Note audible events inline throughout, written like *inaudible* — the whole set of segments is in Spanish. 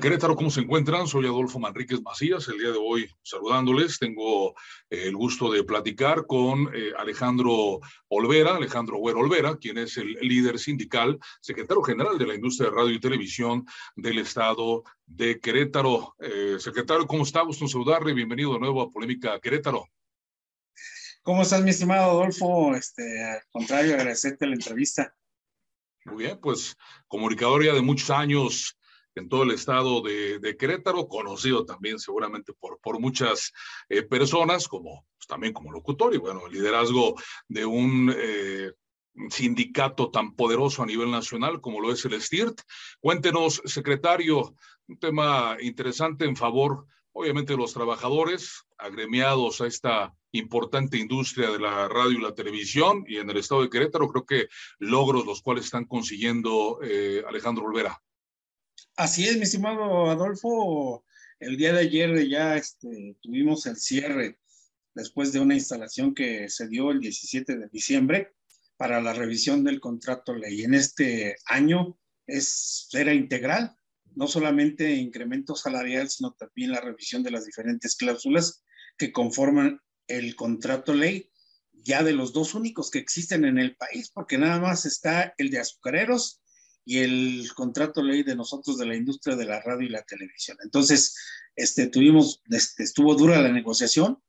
Querétaro, ¿cómo se encuentran? Soy Adolfo Manríquez Macías, el día de hoy saludándoles. Tengo eh, el gusto de platicar con eh, Alejandro Olvera, Alejandro Güero Olvera, quien es el líder sindical, secretario general de la industria de radio y televisión del estado de Querétaro. Eh, secretario, ¿cómo está? Gusto en saludarle. Bienvenido de nuevo a Polémica Querétaro. ¿Cómo estás, mi estimado Adolfo? Este, al contrario, agradecerte la entrevista. Muy bien, pues comunicador ya de muchos años en todo el estado de, Querétaro, conocido también seguramente por, por muchas eh, personas, como pues, también como locutor y bueno, el liderazgo de un eh, sindicato tan poderoso a nivel nacional como lo es el STIRT. Cuéntenos, secretario, un tema interesante en favor, obviamente, de los trabajadores agremiados a esta importante industria de la radio y la televisión y en el estado de Querétaro, creo que logros los cuales están consiguiendo eh, Alejandro Olvera. Así es, mi estimado Adolfo. El día de ayer ya este, tuvimos el cierre después de una instalación que se dio el 17 de diciembre para la revisión del contrato ley. En este año es, era integral, no solamente incremento salarial, sino también la revisión de las diferentes cláusulas que conforman el contrato ley, ya de los dos únicos que existen en el país, porque nada más está el de azucareros y el contrato ley de nosotros de la industria de la radio y la televisión. Entonces, este, tuvimos, este, estuvo dura la negociación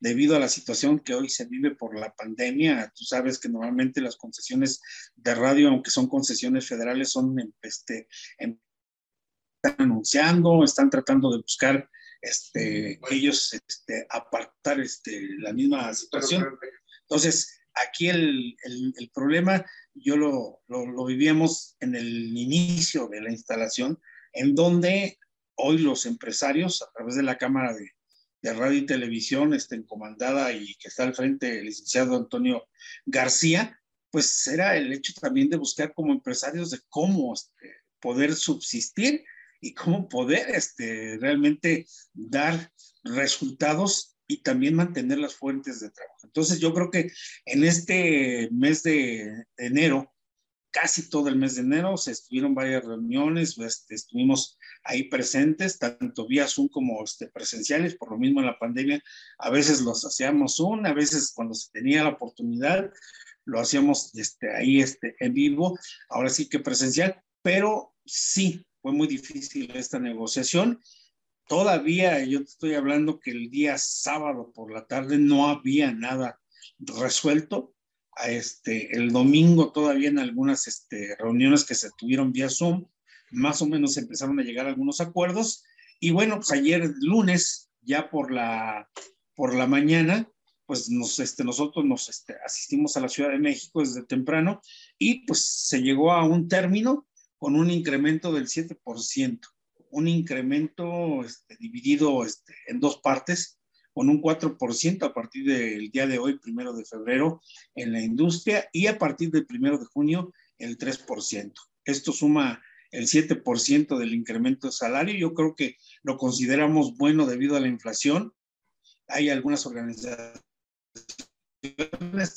debido a la situación que hoy se vive por la pandemia. Tú sabes que normalmente las concesiones de radio, aunque son concesiones federales, son, este, están anunciando, están tratando de buscar este, ellos este, apartar este, la misma situación. Entonces, aquí el, el, problema yo lo, lo, vivíamos en el inicio de la instalación, en donde hoy los empresarios, a través de la Cámara de, de Radio y Televisión, estén comandada y que está al frente el licenciado Antonio García, pues era el hecho también de buscar como empresarios de cómo este, poder subsistir y cómo poder este, realmente dar resultados y también mantener las fuentes de trabajo. Entonces yo creo que en este mes de, enero, casi todo el mes de enero, se estuvieron varias reuniones, este, estuvimos ahí presentes, tanto vía Zoom como este, presenciales, por lo mismo en la pandemia, a veces los hacíamos Zoom, a veces cuando se tenía la oportunidad, lo hacíamos este, ahí este, en vivo, ahora sí que presencial, pero sí, fue muy difícil esta negociación Todavía yo te estoy hablando que el día sábado por la tarde no había nada resuelto. Este, el domingo todavía en algunas este, reuniones que se tuvieron vía Zoom, más o menos empezaron a llegar algunos acuerdos. Y bueno, pues ayer lunes, ya por la, mañana, pues nos, este, nosotros nos asistimos a la Ciudad de México desde temprano y pues se llegó a un término con un incremento del 7% un incremento este, dividido este, en dos partes, con un 4% a partir del día de hoy, primero de febrero, en la industria y a partir del primero de junio, el 3%. Esto suma el 7% del incremento de salario. Yo creo que lo consideramos bueno debido a la inflación. Hay algunas organizaciones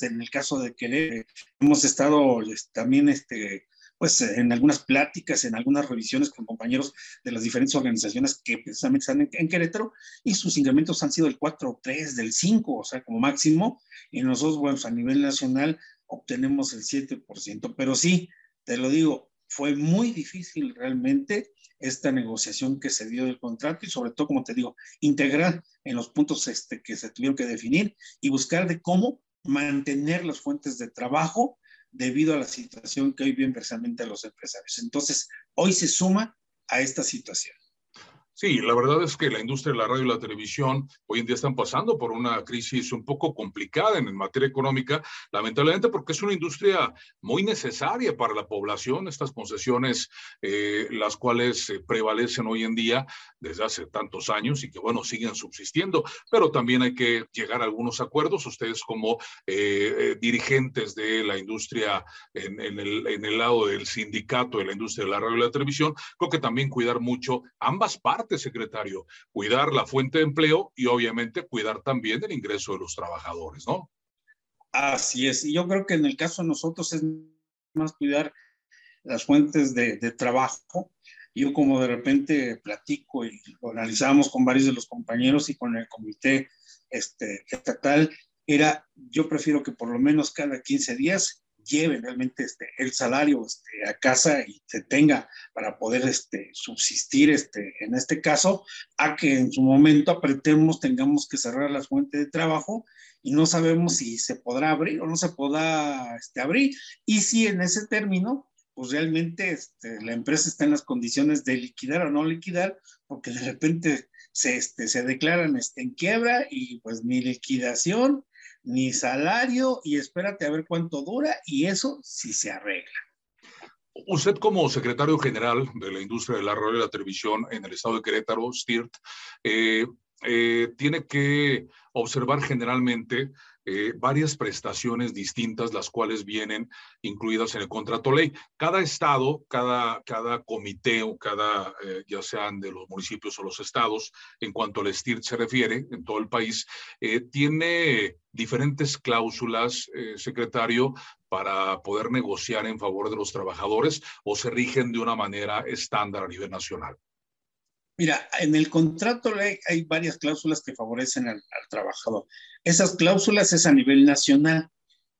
en el caso de que hemos estado este, también este, pues en algunas pláticas, en algunas revisiones con compañeros de las diferentes organizaciones que precisamente están en, Querétaro y sus incrementos han sido del 4, 3, del 5, o sea, como máximo, y nosotros, bueno, pues, a nivel nacional obtenemos el 7%, pero sí, te lo digo, fue muy difícil realmente esta negociación que se dio del contrato y sobre todo, como te digo, integrar en los puntos este, que se tuvieron que definir y buscar de cómo mantener las fuentes de trabajo debido a la situación que hoy viven precisamente los empresarios. Entonces, hoy se suma a esta situación. Sí, la verdad es que la industria de la radio y la televisión hoy en día están pasando por una crisis un poco complicada en, materia económica, lamentablemente porque es una industria muy necesaria para la población, estas concesiones, eh, las cuales eh, prevalecen hoy en día desde hace tantos años y que, bueno, siguen subsistiendo, pero también hay que llegar a algunos acuerdos. Ustedes como eh, dirigentes de la industria en, el, en el lado del sindicato de la industria de la radio y la televisión, creo que también cuidar mucho ambas partes secretario, cuidar la fuente de empleo y obviamente cuidar también el ingreso de los trabajadores, ¿no? Así es, y yo creo que en el caso de nosotros es más cuidar las fuentes de, trabajo. yo como de repente platico y lo analizamos con varios de los compañeros y con el comité este, estatal, era yo prefiero que por lo menos cada 15 días lleve realmente este, el salario este, a casa y se tenga para poder este, subsistir este, en este caso, a que en su momento apretemos, tengamos que cerrar las fuentes de trabajo y no sabemos si se podrá abrir o no se podrá este, abrir. Y si en ese término pues realmente este, la empresa está en las condiciones de liquidar o no liquidar, porque de repente se, este, se declaran este, en quiebra y pues ni liquidación, ni salario, y espérate a ver cuánto dura, y eso sí se arregla. Usted como secretario general de la industria de la radio y la televisión en el estado de Querétaro, STIRT, eh, eh, tiene que observar generalmente eh, varias prestaciones distintas, las cuales vienen incluidas en el contrato ley. Cada estado, cada, cada comité o cada, eh, ya sean de los municipios o los estados, en cuanto al STIR se refiere, en todo el país, tiene diferentes cláusulas, secretario, para poder negociar en favor de los trabajadores o se rigen de una manera estándar a nivel nacional. Mira, en el contrato hay varias cláusulas que favorecen al, trabajador. Esas cláusulas es a nivel nacional,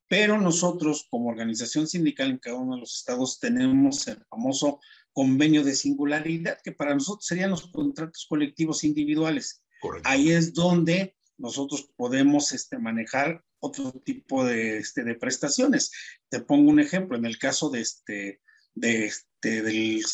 pero nosotros como organización sindical en cada uno de los estados tenemos el famoso convenio de singularidad, que para nosotros serían los contratos colectivos individuales. Ahí es donde nosotros podemos este, manejar otro tipo de, este, de prestaciones. Te pongo un ejemplo, en el caso de, este, de, este,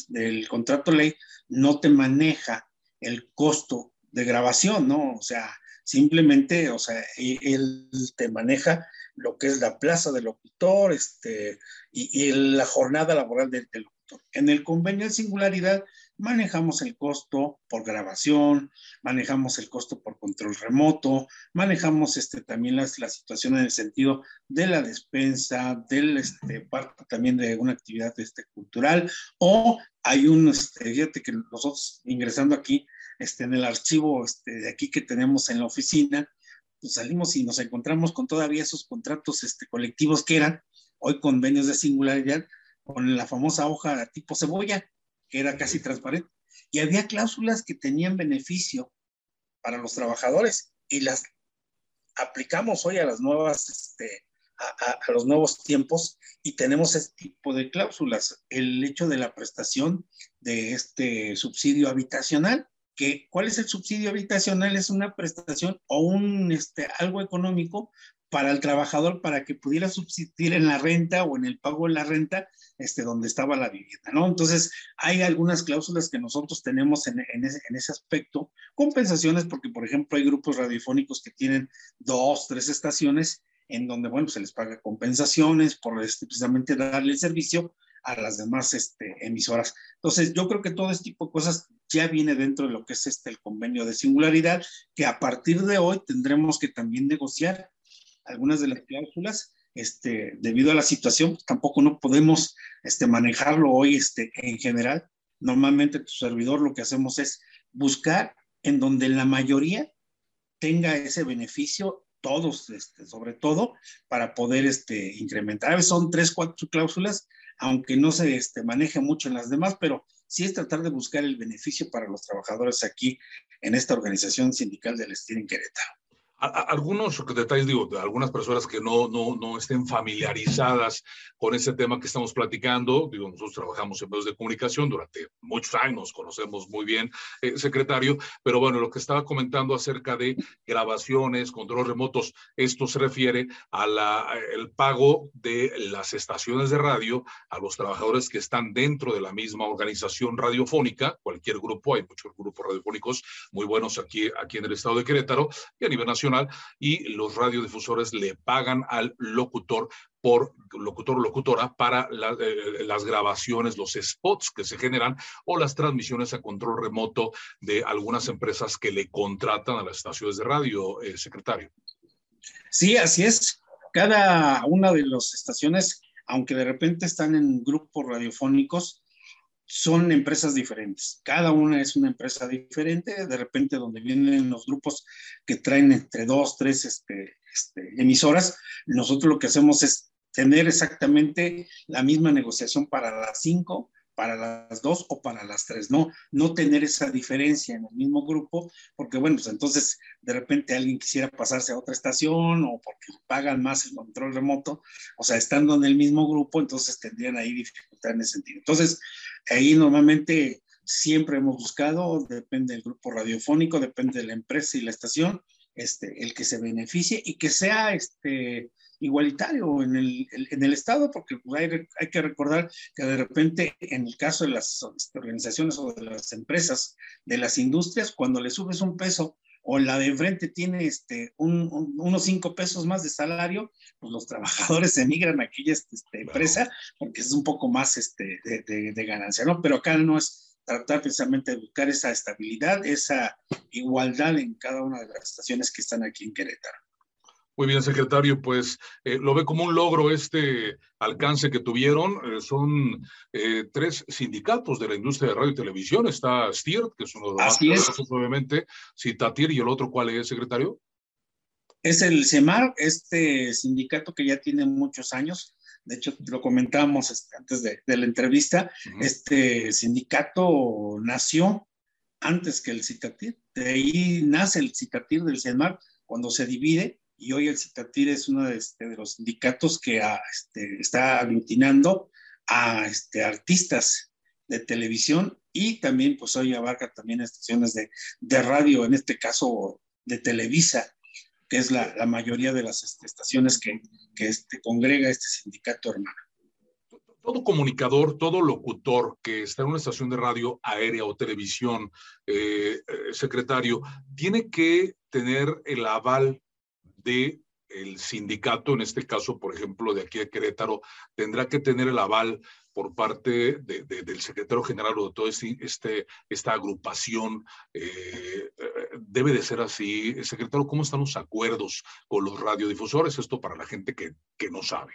del, contrato ley no te maneja el costo de grabación, ¿no? O sea, simplemente, o sea, e, él te maneja lo que es la plaza del locutor este, y, y la jornada laboral del, del locutor. En el convenio de singularidad manejamos el costo por grabación, manejamos el costo por control remoto, manejamos este, también las, la situación en el sentido de la despensa, del este, parte también de una actividad este, cultural, o hay un, este, fíjate que nosotros ingresando aquí este, en el archivo este, de aquí que tenemos en la oficina, pues salimos y nos encontramos con todavía esos contratos este, colectivos que eran hoy convenios de singularidad con la famosa hoja tipo cebolla, que era casi transparente. Y había cláusulas que tenían beneficio para los trabajadores y las aplicamos hoy a las nuevas, este, a, los nuevos tiempos y tenemos ese tipo de cláusulas. El hecho de la prestación de este subsidio habitacional, que cuál es el subsidio habitacional es una prestación o un este, algo económico para el trabajador para que pudiera subsistir en la renta o en el pago de la renta este, donde estaba la vivienda, ¿no? Entonces, hay algunas cláusulas que nosotros tenemos en, en, ese, en, ese, aspecto, compensaciones, porque, por ejemplo, hay grupos radiofónicos que tienen dos, tres estaciones en donde, bueno, se les paga compensaciones por este, precisamente darle el servicio a las demás este, emisoras. Entonces, yo creo que todo este tipo de cosas ya viene dentro de lo que es este, el convenio de singularidad, que a partir de hoy tendremos que también negociar algunas de las cláusulas este, debido a la situación, pues, tampoco no podemos este, manejarlo hoy este, en general. Normalmente tu servidor lo que hacemos es buscar en donde la mayoría tenga ese beneficio, todos, este, sobre todo, para poder este, incrementar. A veces son tres, cuatro cláusulas, aunque no se este, maneje mucho en las demás, pero sí es tratar de buscar el beneficio para los trabajadores aquí en esta organización sindical del Estilo en Querétaro algunos detalles, digo, de algunas personas que no, no, no estén familiarizadas con ese tema que estamos platicando, digo, nosotros trabajamos en medios de comunicación durante muchos años, conocemos muy bien, eh, secretario, pero bueno, lo que estaba comentando acerca de grabaciones, controles remotos, esto se refiere al pago de las estaciones de radio a los trabajadores que están dentro de la misma organización radiofónica, cualquier grupo, hay muchos grupos radiofónicos muy buenos aquí, aquí en el estado de Querétaro y a nivel nacional y los radiodifusores le pagan al locutor por locutor o locutora para eh, las grabaciones, los spots que se generan o las transmisiones a control remoto de algunas empresas que le contratan a las estaciones de radio, eh, secretario. Sí, así es. Cada una de las estaciones, aunque de repente están en grupos radiofónicos, son empresas diferentes. Cada una es una empresa diferente. De repente, donde vienen los grupos que traen entre dos, tres este, este, emisoras, nosotros lo que hacemos es tener exactamente la misma negociación para las cinco, para las dos o para las tres, no, no tener esa diferencia en el mismo grupo, porque bueno, pues entonces de repente alguien quisiera pasarse a otra estación o porque pagan más el control remoto, o sea, estando en el mismo grupo, entonces tendrían ahí dificultad en ese sentido. Entonces, ahí normalmente siempre hemos buscado, depende del grupo radiofónico, depende de la empresa y la estación, este, el que se beneficie y que sea este, igualitario en el, en el Estado, porque pues, hay, hay, que recordar que de repente en el caso de las organizaciones o de las empresas, de las industrias, cuando le subes un peso o la de enfrente tiene este, un, unos cinco pesos más de salario, pues los trabajadores emigran a aquella este, empresa porque es un poco más este, de, de, de, ganancia, ¿no? Pero acá no es tratar precisamente de buscar esa estabilidad, esa igualdad en cada una de las estaciones que están aquí en Querétaro. Muy bien, secretario, pues eh, lo ve como un logro este alcance que tuvieron. Eh, son eh, tres sindicatos de la industria de radio y televisión. Está STIR, que es uno de los Así más es. obviamente, Citatir, y el otro, ¿cuál es, secretario? Es el CEMAR, este sindicato que ya tiene muchos años. De hecho, lo comentamos este, antes de, de, la entrevista. Uh -huh. Este sindicato nació antes que el Citatir. De ahí nace el Citatir del CEMAR cuando se divide y hoy el Citatir es uno de, este, de los sindicatos que a, este, está aglutinando a este, artistas de televisión y también pues hoy abarca también estaciones de, radio, en este caso de Televisa, que es la, mayoría de las estaciones que, congrega este sindicato hermano. Todo comunicador, todo locutor que está en una estación de radio aérea o televisión, eh, eh, secretario, tiene que tener el aval de el sindicato, en este caso, por ejemplo, de aquí de Querétaro, tendrá que tener el aval por parte de, de, del secretario general o de toda este, este, esta agrupación. Eh, debe de ser así. Secretario, ¿cómo están los acuerdos con los radiodifusores? Esto para la gente que, que no sabe.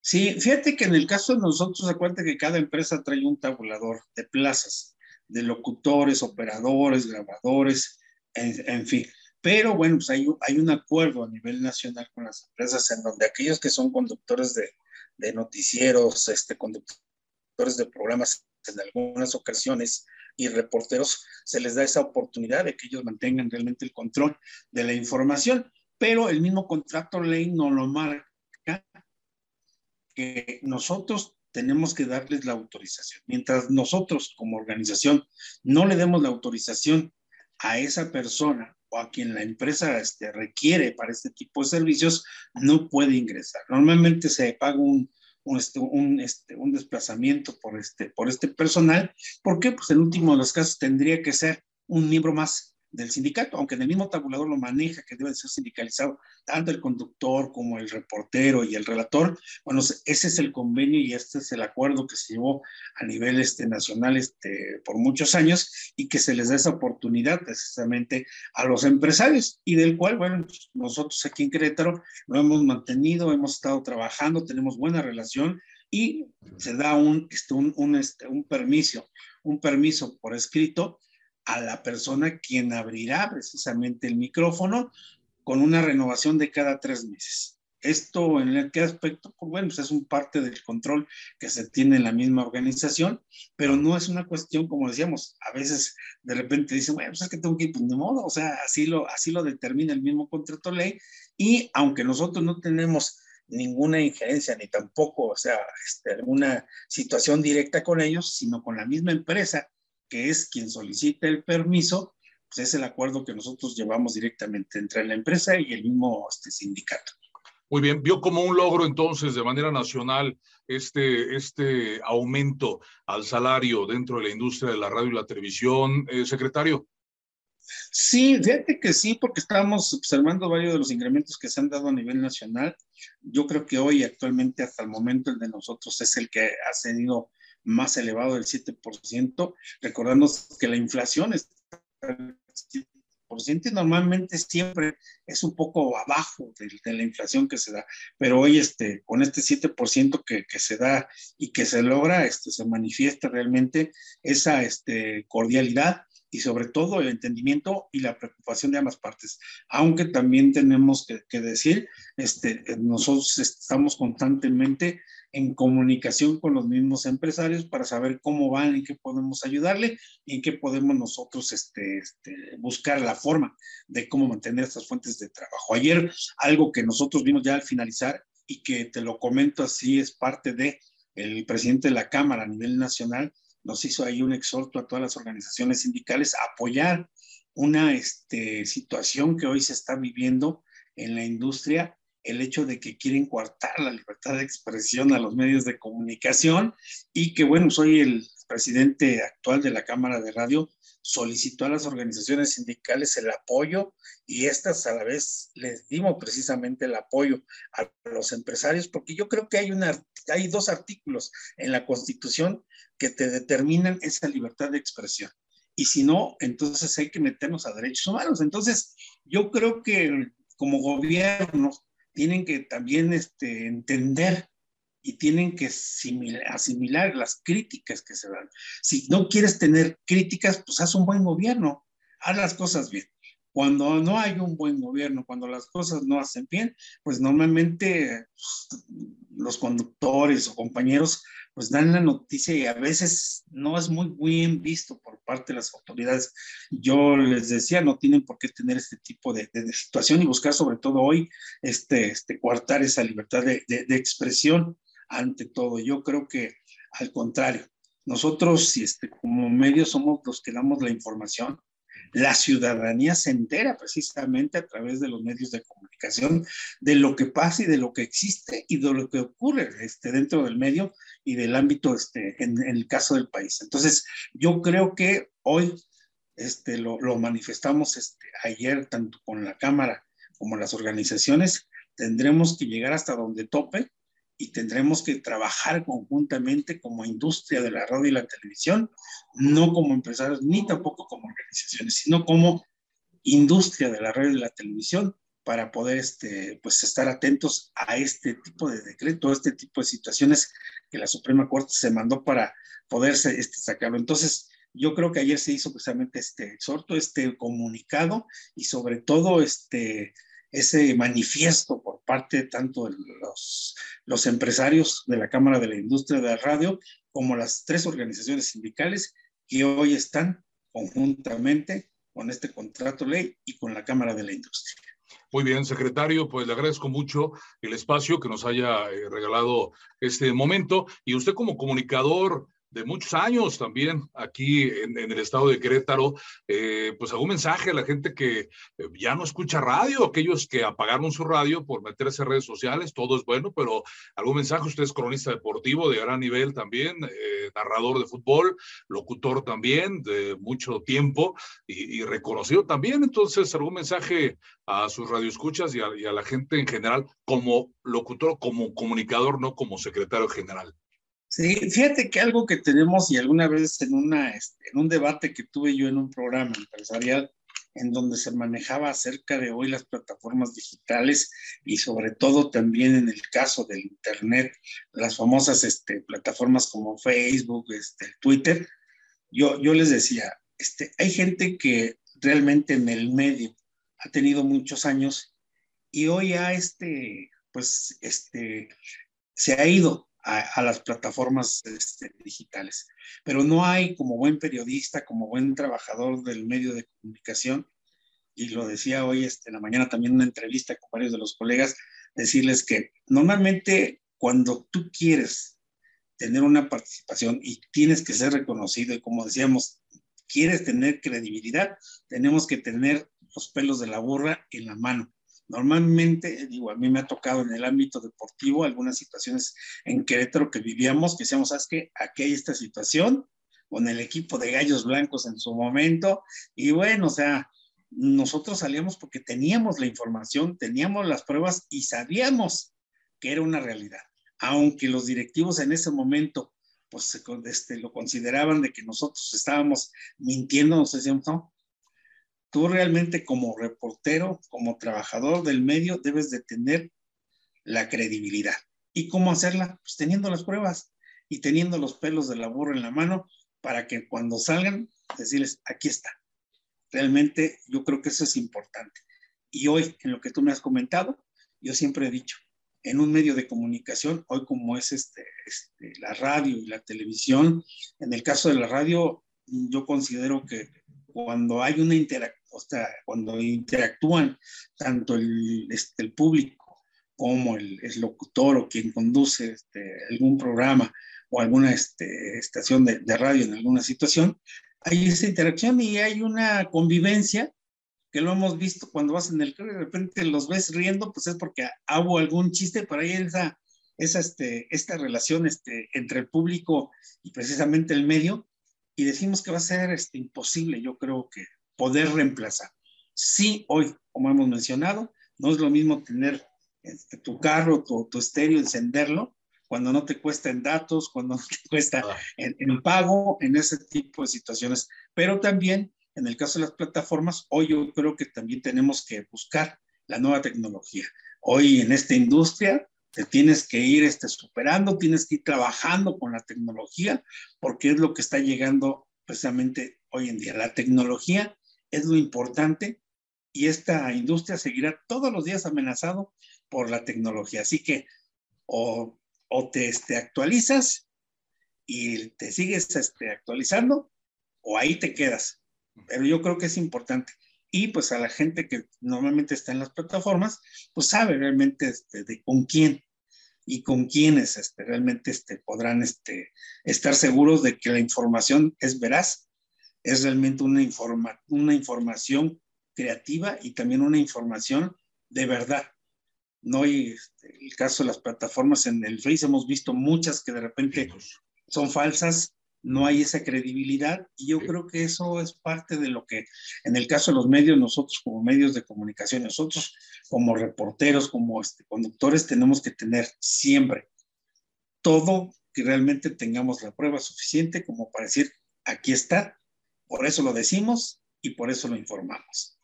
Sí, fíjate que en el caso de nosotros, acuérdate que cada empresa trae un tabulador de plazas, de locutores, operadores, grabadores, en fin. Pero bueno, pues hay, un acuerdo a nivel nacional con las empresas en donde aquellos que son conductores de, de noticieros, este, conductores de programas en algunas ocasiones y reporteros, se les da esa oportunidad de que ellos mantengan realmente el control de la información. Pero el mismo contrato ley no lo marca que nosotros tenemos que darles la autorización. Mientras nosotros como organización no le demos la autorización a esa persona o a quien la empresa este, requiere para este tipo de servicios, no puede ingresar. Normalmente se paga un, un, este, un, este, un desplazamiento por este, por este personal, porque pues el último de los casos tendría que ser un miembro más del sindicato, aunque en el mismo tabulador lo maneja, que debe ser sindicalizado, tanto el conductor como el reportero y el relator, bueno, ese es el convenio y este es el acuerdo que se llevó a nivel este, nacional este, por muchos años y que se les da esa oportunidad precisamente a los empresarios y del cual, bueno, nosotros aquí en Querétaro lo hemos mantenido, hemos estado trabajando, tenemos buena relación y se da un, este, un, un, este, un permiso, un permiso por escrito a la persona quien abrirá precisamente el micrófono con una renovación de cada tres meses. Esto en qué aspecto, pues bueno, pues es un parte del control que se tiene en la misma organización, pero no es una cuestión, como decíamos, a veces de repente dicen, bueno, pues es que tengo que ir, pues de modo, o sea, así lo, así lo determina el mismo contrato ley, y aunque nosotros no tenemos ninguna injerencia ni tampoco, o sea, este, alguna situación directa con ellos, sino con la misma empresa que es quien solicita el permiso, pues es el acuerdo que nosotros llevamos directamente entre la empresa y el mismo este, sindicato. Muy bien, vio como un logro entonces de manera nacional este, este aumento al salario dentro de la industria de la radio y la televisión, eh, secretario. Sí, fíjate que sí, porque estamos observando varios de los incrementos que se han dado a nivel nacional. Yo creo que hoy actualmente hasta el momento el de nosotros es el que ha tenido más elevado del 7%, recordando que la inflación está y normalmente siempre es un poco abajo de, de, la inflación que se da, pero hoy este, con este 7% que, que, se da y que se logra, este, se manifiesta realmente esa este, cordialidad y sobre todo el entendimiento y la preocupación de ambas partes. Aunque también tenemos que, que decir, este, nosotros estamos constantemente en comunicación con los mismos empresarios para saber cómo van, en qué podemos ayudarle y en qué podemos nosotros este, este, buscar la forma de cómo mantener estas fuentes de trabajo. Ayer, algo que nosotros vimos ya al finalizar y que te lo comento así, es parte de el presidente de la Cámara a nivel nacional, nos hizo ahí un exhorto a todas las organizaciones sindicales a apoyar una este, situación que hoy se está viviendo en la industria el hecho de que quieren coartar la libertad de expresión a los medios de comunicación y que, bueno, soy el presidente actual de la Cámara de Radio, solicitó a las organizaciones sindicales el apoyo y estas a la vez les dimos precisamente el apoyo a los empresarios, porque yo creo que hay, una, hay dos artículos en la Constitución que te determinan esa libertad de expresión. Y si no, entonces hay que meternos a derechos humanos. Entonces, yo creo que como gobierno tienen que también este, entender y tienen que asimilar, las críticas que se dan. Si no quieres tener críticas, pues haz un buen gobierno, haz las cosas bien. Cuando no hay un buen gobierno, cuando las cosas no hacen bien, pues normalmente pues, los conductores o compañeros pues dan la noticia y a veces no es muy bien visto por parte de las autoridades. Yo les decía, no tienen por qué tener este tipo de, situación y buscar sobre todo hoy este, este coartar esa libertad de, de, expresión ante todo. Yo creo que al contrario, nosotros este, como medios somos los que damos la información, la ciudadanía se entera precisamente a través de los medios de comunicación de lo que pasa y de lo que existe y de lo que ocurre este, dentro del medio y del ámbito este, en, el caso del país. Entonces, yo creo que hoy este, lo, lo manifestamos este, ayer tanto con la Cámara como las organizaciones, tendremos que llegar hasta donde tope y tendremos que trabajar conjuntamente como industria de la radio y la televisión, no como empresarios ni tampoco como organizaciones, sino como industria de la radio y la televisión para poder este, pues estar atentos a este tipo de decreto, a este tipo de situaciones que la Suprema Corte se mandó para poderse este, sacarlo. Entonces, yo creo que ayer se hizo precisamente este exhorto, este comunicado y sobre todo este, ese manifiesto por parte tanto de los, los empresarios de la Cámara de la Industria de la Radio como las tres organizaciones sindicales que hoy están conjuntamente con este contrato ley y con la Cámara de la Industria. Muy bien, secretario, pues le agradezco mucho el espacio que nos haya eh, regalado este momento. Y usted como comunicador, de muchos años también aquí en, el estado de Querétaro, eh, pues un mensaje a la gente que eh, ya no escucha radio, aquellos que apagaron su radio por meterse en redes sociales, todo es bueno, pero algún mensaje, usted es cronista deportivo de gran nivel también, eh, narrador de fútbol, locutor también de mucho tiempo y, reconocido también, entonces algún mensaje a sus radioescuchas y y a la gente en general como locutor, como comunicador, no como secretario general. Sí, fíjate que algo que tenemos y alguna vez en, una, este, en un debate que tuve yo en un programa empresarial en donde se manejaba acerca de hoy las plataformas digitales y sobre todo también en el caso del Internet, las famosas este, plataformas como Facebook, este, Twitter, yo, yo les decía, este, hay gente que realmente en el medio ha tenido muchos años y hoy ya este, pues, este, se ha ido a, las plataformas este, digitales. Pero no hay como buen periodista, como buen trabajador del medio de comunicación, y lo decía hoy este, en la mañana también en una entrevista con varios de los colegas, decirles que normalmente cuando tú quieres tener una participación y tienes que ser reconocido, y como decíamos, quieres tener credibilidad, tenemos que tener los pelos de la burra en la mano. Normalmente, digo, a mí me ha tocado en el ámbito deportivo algunas situaciones en Querétaro que vivíamos, que decíamos, ¿sabes qué? Aquí hay esta situación con el equipo de Gallos Blancos en su momento, y bueno, o sea, nosotros salíamos porque teníamos la información, teníamos las pruebas y sabíamos que era una realidad. Aunque los directivos en ese momento pues este, lo consideraban de que nosotros estábamos mintiendo, nos decíamos, no, tú realmente como reportero, como trabajador del medio, debes de tener la credibilidad. ¿Y cómo hacerla? Pues teniendo las pruebas y teniendo los pelos de la burra en la mano para que cuando salgan, decirles, aquí está. Realmente yo creo que eso es importante. Y hoy, en lo que tú me has comentado, yo siempre he dicho, en un medio de comunicación, hoy como es este, este, la radio y la televisión. En el caso de la radio, yo considero que cuando hay una interacción, o sea, cuando interactúan tanto el, este, el público como el, el, locutor o quien conduce este, algún programa o alguna este, estación de, de, radio en alguna situación, hay esa interacción y hay una convivencia que lo hemos visto cuando vas en el carro y de repente los ves riendo, pues es porque hago algún chiste, por ahí esa, esa este, esta relación este, entre el público y precisamente el medio, y decimos que va a ser este, imposible, yo creo que poder reemplazar. Sí, hoy, como hemos mencionado, no es lo mismo tener este, tu carro, tu, tu estéreo, encenderlo, cuando no te cuesta en datos, cuando no te cuesta en, en pago, en ese tipo de situaciones, pero también en el caso de las plataformas, hoy yo creo que también tenemos que buscar la nueva tecnología. Hoy en esta industria te tienes que ir este, superando, tienes que ir trabajando con la tecnología, porque es lo que está llegando precisamente hoy en día. La tecnología es lo importante y esta industria seguirá todos los días amenazado por la tecnología. Así que o, o te este, actualizas y te sigues este, actualizando o ahí te quedas pero yo creo que es importante. Y pues a la gente que normalmente está en las plataformas, pues sabe realmente este, de con quién y con quiénes este, realmente este, podrán estar seguros de que la información es veraz, es realmente una, informa una información creativa y también una información de verdad. No hay este, el caso de las plataformas en el Face, hemos visto muchas que de repente son falsas no hay esa credibilidad y yo creo que eso es parte de lo que en el caso de los medios, nosotros como medios de comunicación, nosotros como reporteros, como este, conductores, tenemos que tener siempre todo que realmente tengamos la prueba suficiente como para decir, aquí está, por eso lo decimos y por eso lo informamos.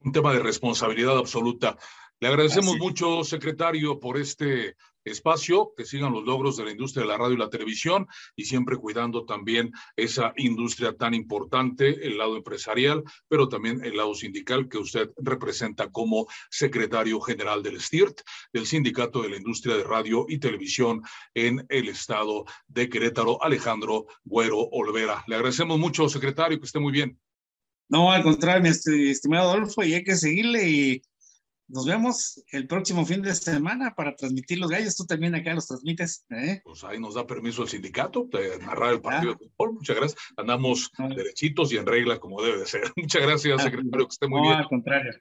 Un tema de responsabilidad absoluta. Le agradecemos mucho, secretario, por este espacio, que sigan los logros de la industria de la radio y la televisión y siempre cuidando también esa industria tan importante, el lado empresarial, pero también el lado sindical que usted representa como secretario general del STIRT, del Sindicato de la Industria de Radio y Televisión en el estado de Querétaro, Alejandro Güero Olvera. Le agradecemos mucho, secretario, que esté muy bien. No, al contrario, mi estimado Adolfo, y hay que seguirle y nos vemos el próximo fin de semana para transmitir los gallos. Tú también acá los transmites. ¿eh? Pues ahí nos da permiso el sindicato de narrar el partido de fútbol. Muchas gracias. Andamos derechitos y en regla como debe de ser. *laughs* Muchas gracias, secretario, que esté muy no, bien. Al contrario.